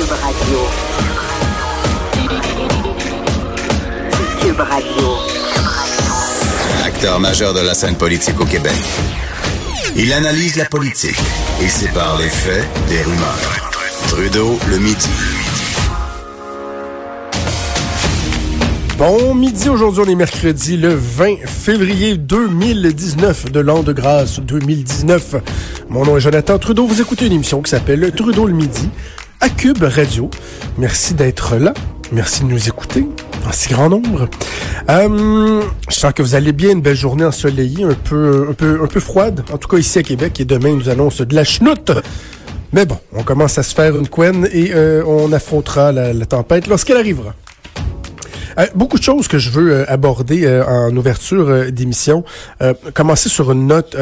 Cube Radio. Cube Radio. Acteur majeur de la scène politique au Québec. Il analyse la politique et sépare les faits des rumeurs. Trudeau le midi. Bon midi, aujourd'hui on est mercredi le 20 février 2019 de l'an de grâce 2019. Mon nom est Jonathan Trudeau, vous écoutez une émission qui s'appelle Trudeau le midi à Cube Radio. Merci d'être là, merci de nous écouter en si grand nombre. Euh, je sens que vous allez bien, une belle journée ensoleillée, un peu, un peu, froide, en tout cas ici à Québec, et demain nous annonce de la chenoute. Mais bon, on commence à se faire une couenne et euh, on affrontera la, tempête lorsqu'elle arrivera. Euh, beaucoup de choses que je veux euh, aborder en ouverture d'émission. Commencer sur une note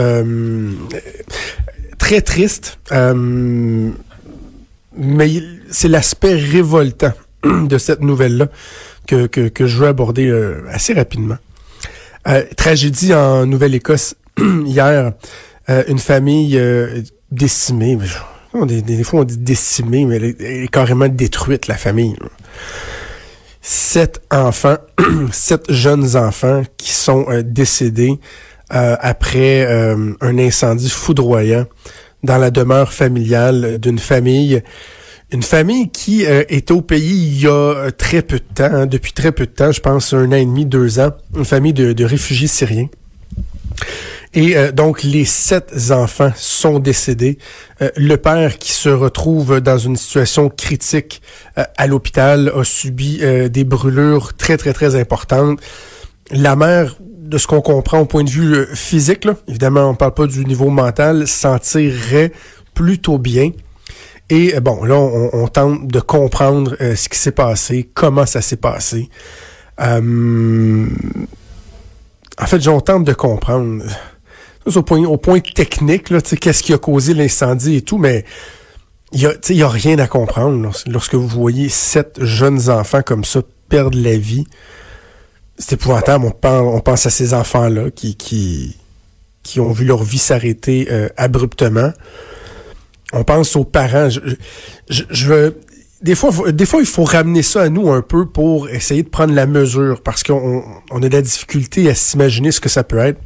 très triste, mais c'est l'aspect révoltant de cette nouvelle-là que, que, que je veux aborder euh, assez rapidement. Euh, tragédie en Nouvelle-Écosse hier, euh, une famille décimée. Des, fois on dit décimée, mais elle est, carrément détruite, la famille. sept enfants, sept jeunes enfants qui sont décédés après un incendie foudroyant dans la demeure familiale d'une famille. Une famille qui euh, était au pays il y a euh, très peu de temps, hein, depuis très peu de temps, je pense un an et demi, deux ans, une famille de, réfugiés syriens. Et euh, donc, les sept enfants sont décédés. Euh, le père, qui se retrouve dans une situation critique à l'hôpital, a subi des brûlures très, très, très importantes. La mère, de ce qu'on comprend au point de vue euh, physique, évidemment, on parle pas du niveau mental, s'en tirerait plutôt bien. Et euh, bon, là, on, tente de comprendre euh, ce qui s'est passé, comment ça s'est passé. En fait, on tente de comprendre. Au point, technique, qu'est-ce qui a causé l'incendie et tout, mais il y a, rien à comprendre lors- lorsque vous voyez sept jeunes enfants comme ça perdre la vie. C'est épouvantable. On pense, on pense à ces enfants-là qui, qui, qui ont vu leur vie s'arrêter euh, abruptement. On pense aux parents. Je, je, je veux- des fois, des fois, il faut ramener ça à nous un peu pour essayer de prendre la mesure parce qu'on on a de la difficulté à s'imaginer ce que ça peut être.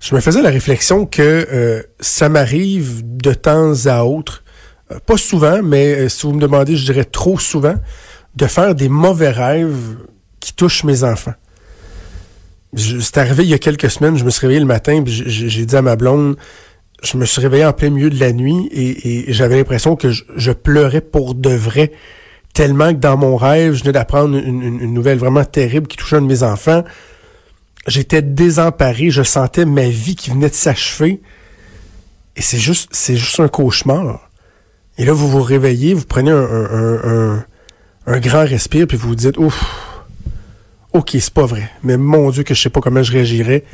Je me faisais la réflexion que euh, ça m'arrive de temps à autre, euh, pas souvent, mais euh, si vous me demandez, je dirais trop souvent, de faire des mauvais rêves qui touchent mes enfants. C'est arrivé il y a quelques semaines, je me suis réveillé le matin, puis j'ai dit à ma blonde, je me suis réveillé en plein milieu de la nuit et, j'avais l'impression que je, pleurais pour de vrai, tellement que dans mon rêve, je venais d'apprendre une, nouvelle vraiment terrible qui touchait un de mes enfants. J'étais désemparé, je sentais ma vie qui venait de s'achever. Et c'est juste, c'est juste un cauchemar. Et là, vous vous réveillez, vous prenez un, un, un- un grand respire, puis vous vous dites, ouf, ok, c'est pas vrai. Mais mon Dieu, que je sais pas comment je réagirais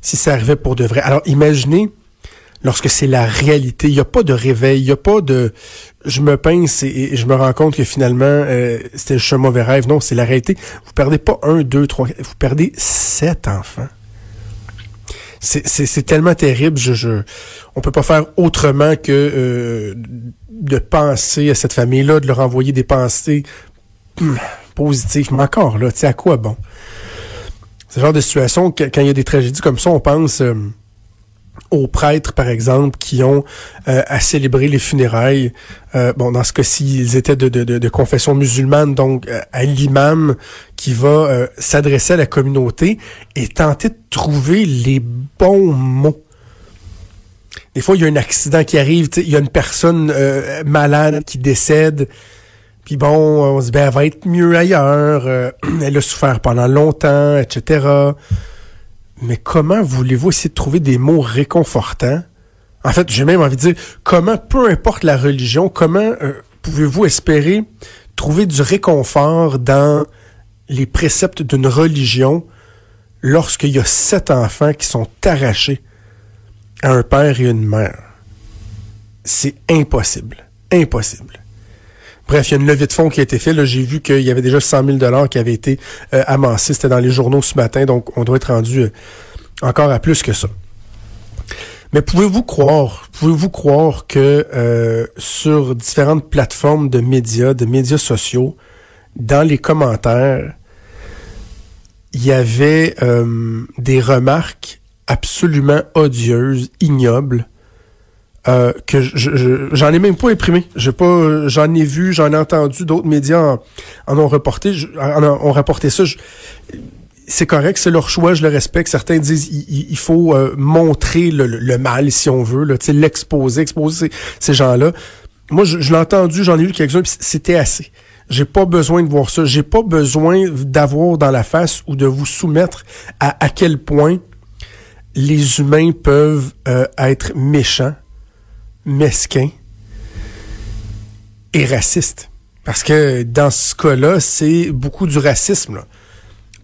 si ça arrivait pour de vrai. Alors, imaginez lorsque c'est la réalité. Il n'y a pas de réveil, il n'y a pas de je me pince et, je me rends compte que finalement euh, c'était juste un mauvais rêve. Non, c'est la réalité. Vous perdez pas un, deux, trois, vous perdez sept enfants. C'est- tellement terrible. Je, je, on peut pas faire autrement que euh, de penser à cette famille-là, de leur envoyer des pensées hum, positives. Mais encore là, tu sais, à quoi bon? C'est genre de situation quand il y a des tragédies comme ça, on pense euh, aux prêtres, par exemple, qui ont euh, à célébrer les funérailles. Euh, bon, dans ce cas-ci, ils étaient de, de, confession musulmane, donc à l'imam qui va s'adresser à la communauté et tenter de trouver les bons mots. Des fois, il y a un accident qui arrive, il y a une personne malade qui décède. Puis bon, on se dit, ben, elle va être mieux ailleurs. euh, elle a souffert pendant longtemps, etc. Mais comment voulez-vous essayer de trouver des mots réconfortants? En fait, j'ai même envie de dire, comment, peu importe la religion, comment euh, pouvez-vous espérer trouver du réconfort dans les préceptes d'une religion lorsqu'il y a sept enfants qui sont arrachés à un père et une mère? C'est impossible. Impossible. Bref, il y a une levée de fonds qui a été faite. J'ai vu qu'il y avait déjà 100 000 dollars qui avaient été euh, amassés. C'était dans les journaux ce matin, donc on doit être rendu euh, encore à plus que ça. Mais pouvez-vous croire, pouvez-vous croire que euh, sur différentes plateformes de médias, de médias sociaux, dans les commentaires, il y avait des remarques absolument odieuses, ignobles, euh, que j'en ai même pas imprimé. J'ai pas, j'en ai vu, j'en ai entendu, d'autres médias en, ont reporté, en, ont rapporté ça. c'est correct, c'est leur choix, je le respecte. Certains disent il, faut euh, montrer le, mal, si on veut, l'exposer, exposer ces, gens-là. Moi, je, l'ai entendu, j'en ai lu quelques-uns, c'était assez. J'ai pas besoin de voir ça. J'ai pas besoin d'avoir dans la face ou de vous soumettre à à quel point les humains peuvent euh, être méchants, mesquins et racistes. Parce que dans ce cas-là, c'est beaucoup du racisme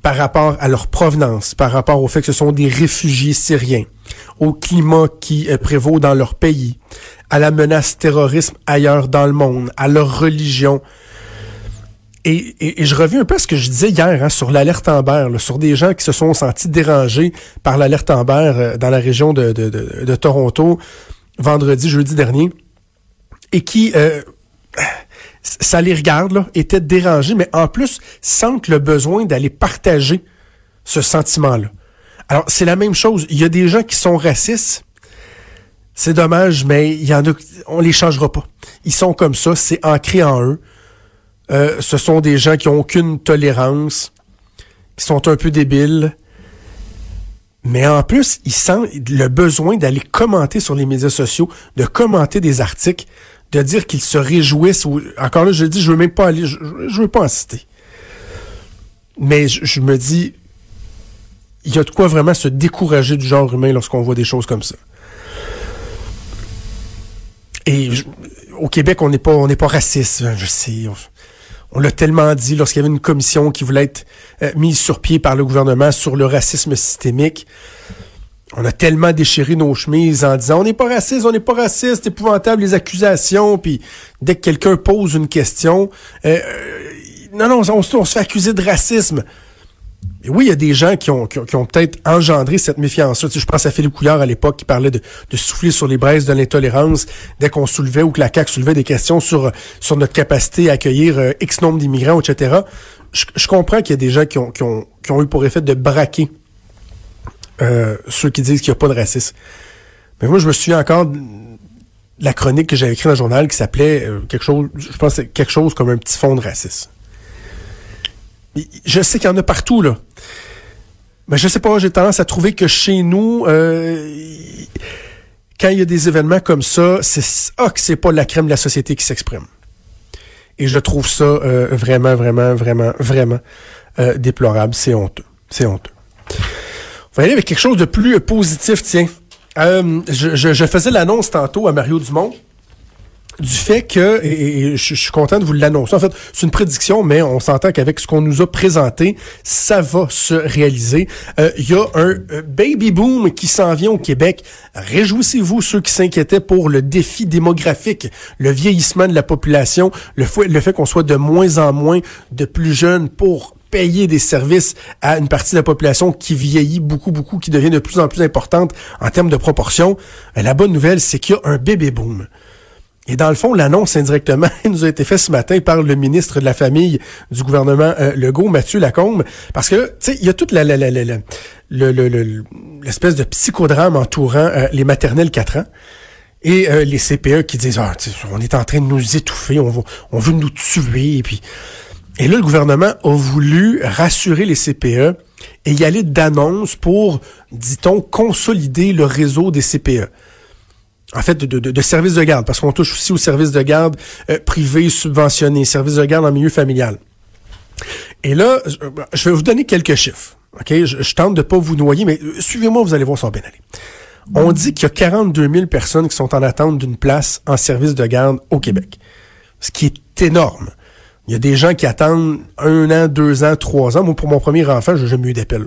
par rapport à leur provenance, par rapport au fait que ce sont des réfugiés syriens, au climat qui euh, prévaut dans leur pays, à la menace terrorisme ailleurs dans le monde, à leur religion, et, je reviens un peu à ce que je disais hier hein, sur l'alerte Amber, sur des gens qui se sont sentis dérangés par l'alerte Amber euh, dans la région de, Toronto vendredi, jeudi dernier, et qui, euh, ça les regarde, là, étaient dérangés, mais en plus sentent le besoin d'aller partager ce sentiment-là. Alors, c'est la même chose. Il y a des gens qui sont racistes. C'est dommage, mais il y en a, on les changera pas. Ils sont comme ça, c'est ancré en eux. Euh, ce sont des gens qui ont aucune tolérance, qui sont un peu débiles. Mais en plus, ils sentent le besoin d'aller commenter sur les médias sociaux, de commenter des articles, de dire qu'ils se réjouissent. encore là, je dis, je veux même pas aller, je, veux pas en citer. Mais je, me dis, il y a de quoi vraiment se décourager du genre humain lorsqu'on voit des choses comme ça. Et au Québec, on n'est pas, on n'est pas raciste, je sais. On l'a tellement dit lorsqu'il y avait une commission qui voulait être euh, mise sur pied par le gouvernement sur le racisme systémique. On a tellement déchiré nos chemises en disant on n'est pas raciste, on n'est pas raciste, épouvantable les accusations, puis dès que quelqu'un pose une question, euh, euh, non, non, on, on se fait accuser de racisme oui, il y a des gens qui ont, peut-être engendré cette méfiance-là. je pense à Philippe Couillard à l'époque qui parlait de, souffler sur les braises de l'intolérance dès qu'on soulevait ou que la CAQ soulevait des questions sur, notre capacité à accueillir euh, X nombre d'immigrants, etc. Je, comprends qu'il y a des gens qui ont, eu pour effet de braquer euh, ceux qui disent qu'il n'y a pas de racisme. Mais moi, je me souviens encore de la chronique que j'avais écrite dans le journal qui s'appelait euh, je pense quelque chose comme un petit fond de racisme. Je sais qu'il y en a partout, là. Mais je sais pas, j'ai tendance à trouver que chez nous, euh, quand il y a des événements comme ça, c'est ah, que c'est pas la crème de la société qui s'exprime. Et je trouve ça euh, vraiment, vraiment, vraiment, vraiment euh, déplorable. C'est honteux. C'est honteux. On va aller avec quelque chose de plus positif, tiens. je, je faisais l'annonce tantôt à Mario Dumont du fait que, et, je, suis content de vous l'annoncer, en fait, c'est une prédiction, mais on s'entend qu'avec ce qu'on nous a présenté, ça va se réaliser. Euh, il y a un euh, baby boom qui s'en vient au Québec. Réjouissez-vous ceux qui s'inquiétaient pour le défi démographique, le vieillissement de la population, le fait, qu'on soit de moins en moins de plus jeunes pour payer des services à une partie de la population qui vieillit beaucoup, beaucoup, qui devient de plus en plus importante en termes de proportion. Euh, la bonne nouvelle, c'est qu'il y a un baby boom. Et dans le fond, l'annonce indirectement nous a été faite ce matin par le ministre de la Famille du gouvernement euh, Legault, Mathieu Lacombe, parce que, tu sais, il y a toute la, la, la, la l'espèce de psychodrame entourant euh, les maternelles 4 ans et euh, les CPE qui disent ah, on est en train de nous étouffer, on, on veut nous tuer. Et, puis... et là, le gouvernement a voulu rassurer les CPE et y aller d'annonce pour, dit-on, consolider le réseau des CPE en fait, de, de, de, services de garde, parce qu'on touche aussi aux services de garde euh, privés subventionnés, services de garde en milieu familial. Et là, je vais vous donner quelques chiffres. Je, tente de pas vous noyer, mais euh, suivez-moi, vous allez voir, ça va bien aller. On dit qu'il y a 42 000 personnes qui sont en attente d'une place en service de garde au Québec, ce qui est énorme. Il y a des gens qui attendent un an, deux ans, trois ans. Moi, pour mon premier enfant, j'ai jamais eu d'appel.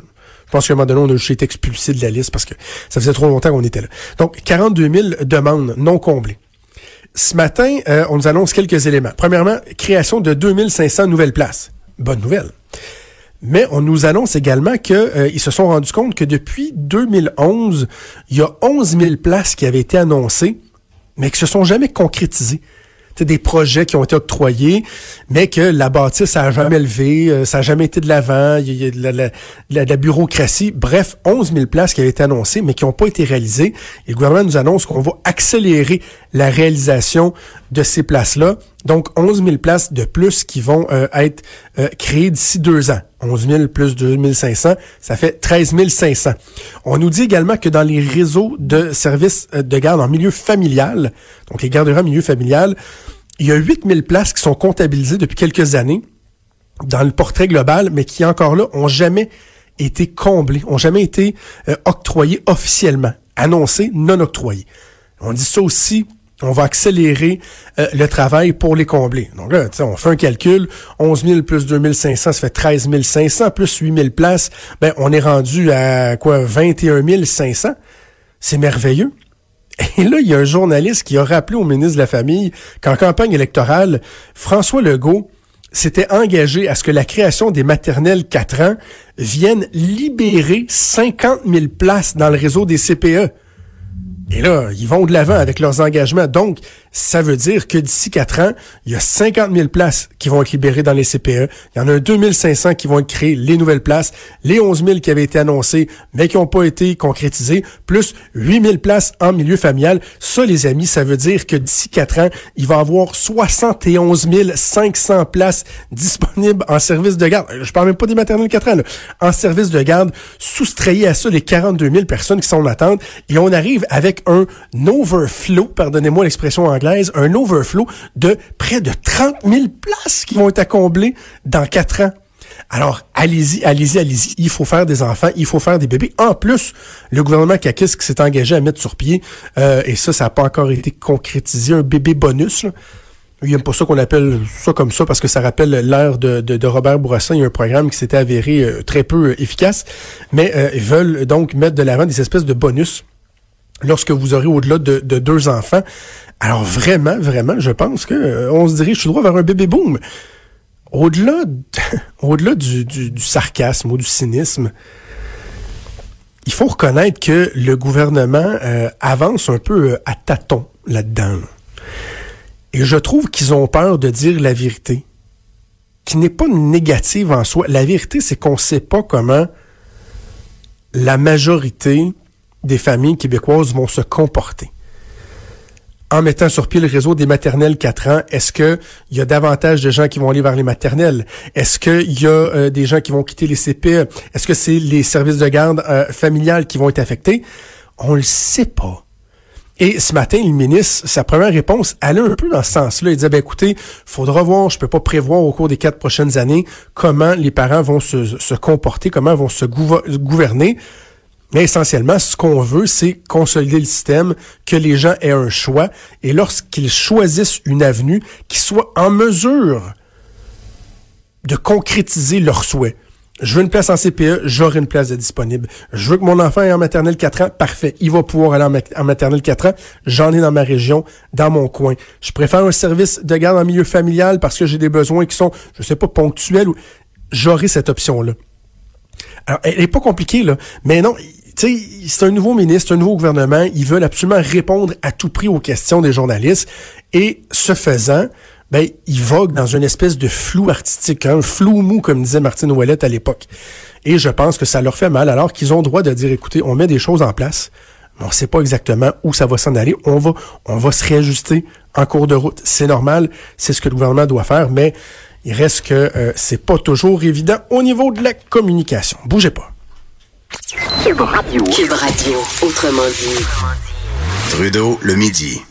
Je pense qu'à un moment donné, on a été expulsé de la liste parce que ça faisait trop longtemps qu'on était là. Donc, 42 000 demandes non comblées. Ce matin, euh, on nous annonce quelques éléments. Premièrement, création de 2500 nouvelles places. Bonne nouvelle. Mais on nous annonce également qu'ils euh, se sont rendus compte que depuis 2011, il y a 11 000 places qui avaient été annoncées, mais qui se sont jamais concrétisées des projets qui ont été octroyés, mais que la bâtisse ça a jamais levé, euh, ça a jamais été de l'avant, il y a de la, bureaucratie. Bref, 11 000 places qui avaient été annoncées, mais qui n'ont pas été réalisées. Et le gouvernement nous annonce qu'on va accélérer la réalisation de ces places-là. Donc, 11 000 places de plus qui vont euh, être euh, créées d'ici deux ans. 11 000 plus 2 500, ça fait 13 500. On nous dit également que dans les réseaux de services euh, de garde en milieu familial, donc les garderies en milieu familial, il y a 8 000 places qui sont comptabilisées depuis quelques années dans le portrait global, mais qui encore là ont jamais été comblées, ont jamais été octroyées officiellement, annoncées, non octroyées. On dit ça aussi on va accélérer euh, le travail pour les combler. Donc là, on fait un calcul, 11 000 plus 2 500, ça fait 13 500, plus 8 000 places, ben on est rendu à quoi, 21 500. C'est merveilleux. Et là, il y a un journaliste qui a rappelé au ministre de la Famille qu'en campagne électorale, François Legault s'était engagé à ce que la création des maternelles 4 ans vienne libérer 50 000 places dans le réseau des CPE. Et là, ils vont de l'avant avec leurs engagements. Donc, ça veut dire que d'ici quatre ans, il y a 50 000 places qui vont être libérées dans les CPE. Il y en a 2500 qui vont être créées, les nouvelles places, les 11 000 qui avaient été annoncées, mais qui n'ont pas été concrétisées, plus 8 000 places en milieu familial. Ça, les amis, ça veut dire que d'ici quatre ans, il va y avoir 71 500 places disponibles en service de garde. Je parle même pas des maternelles 4 ans, là. En service de garde, soustrayez à ça les 42 000 personnes qui sont en attente. Et on arrive avec un overflow, pardonnez-moi l'expression anglaise, un overflow de près de 30 000 places qui vont être accomblées dans quatre ans. Alors, allez-y, allez-y, allez-y. Il faut faire des enfants, il faut faire des bébés. En plus, le gouvernement Kakis qui s'est engagé à mettre sur pied, euh, et ça, ça n'a pas encore été concrétisé, un bébé bonus. Là. Il n'aime pas ça qu'on appelle ça comme ça parce que ça rappelle l'ère de, de, Robert Bourassa. Il y a un programme qui s'était avéré euh, très peu efficace, mais euh, ils veulent donc mettre de l'avant des espèces de bonus lorsque vous aurez au-delà de, deux enfants. Alors vraiment, vraiment, je pense que euh, on se dirige tout droit vers un bébé boom. Au-delà, du, sarcasme ou du cynisme, il faut reconnaître que le gouvernement euh, avance un peu euh, à tâtons là-dedans. Et je trouve qu'ils ont peur de dire la vérité, qui n'est pas négative en soi. La vérité, c'est qu'on ne sait pas comment la majorité des familles québécoises vont se comporter. En mettant sur pied le réseau des maternelles 4 ans, est-ce qu'il y a davantage de gens qui vont aller vers les maternelles? Est-ce qu'il y a euh, des gens qui vont quitter les CPE? Est-ce que c'est les services de garde euh, familiales qui vont être affectés? On le sait pas. Et ce matin, le ministre, sa première réponse allait un peu dans ce sens-là. Il disait, ben écoutez, faudra voir, je peux pas prévoir au cours des quatre prochaines années comment les parents vont se, se comporter, comment vont se gouverner. Mais essentiellement, ce qu'on veut, c'est consolider le système, que les gens aient un choix, et lorsqu'ils choisissent une avenue, qu'ils soient en mesure de concrétiser leurs souhaits. Je veux une place en CPE, j'aurai une place disponible. Je veux que mon enfant ait en maternelle 4 ans, parfait. Il va pouvoir aller en, maternelle 4 ans. J'en ai dans ma région, dans mon coin. Je préfère un service de garde en milieu familial parce que j'ai des besoins qui sont, je sais pas, ponctuels. J'aurai cette option-là. Alors, elle est pas compliquée, là. Mais non, c'est un nouveau ministre, un nouveau gouvernement. Ils veulent absolument répondre à tout prix aux questions des journalistes. Et ce faisant, ben, ils voguent dans une espèce de flou artistique, un flou mou, comme disait Martine Ouellette à l'époque. Et je pense que ça leur fait mal, alors qu'ils ont droit de dire, écoutez, on met des choses en place, mais on ne sait pas exactement où ça va s'en aller. On va, on va se réajuster en cours de route. C'est normal, c'est ce que le gouvernement doit faire, mais il reste que euh, c'est pas toujours évident au niveau de la communication. Bougez pas. Cube Radio. Cube Radio, autrement dit. Trudeau, le midi.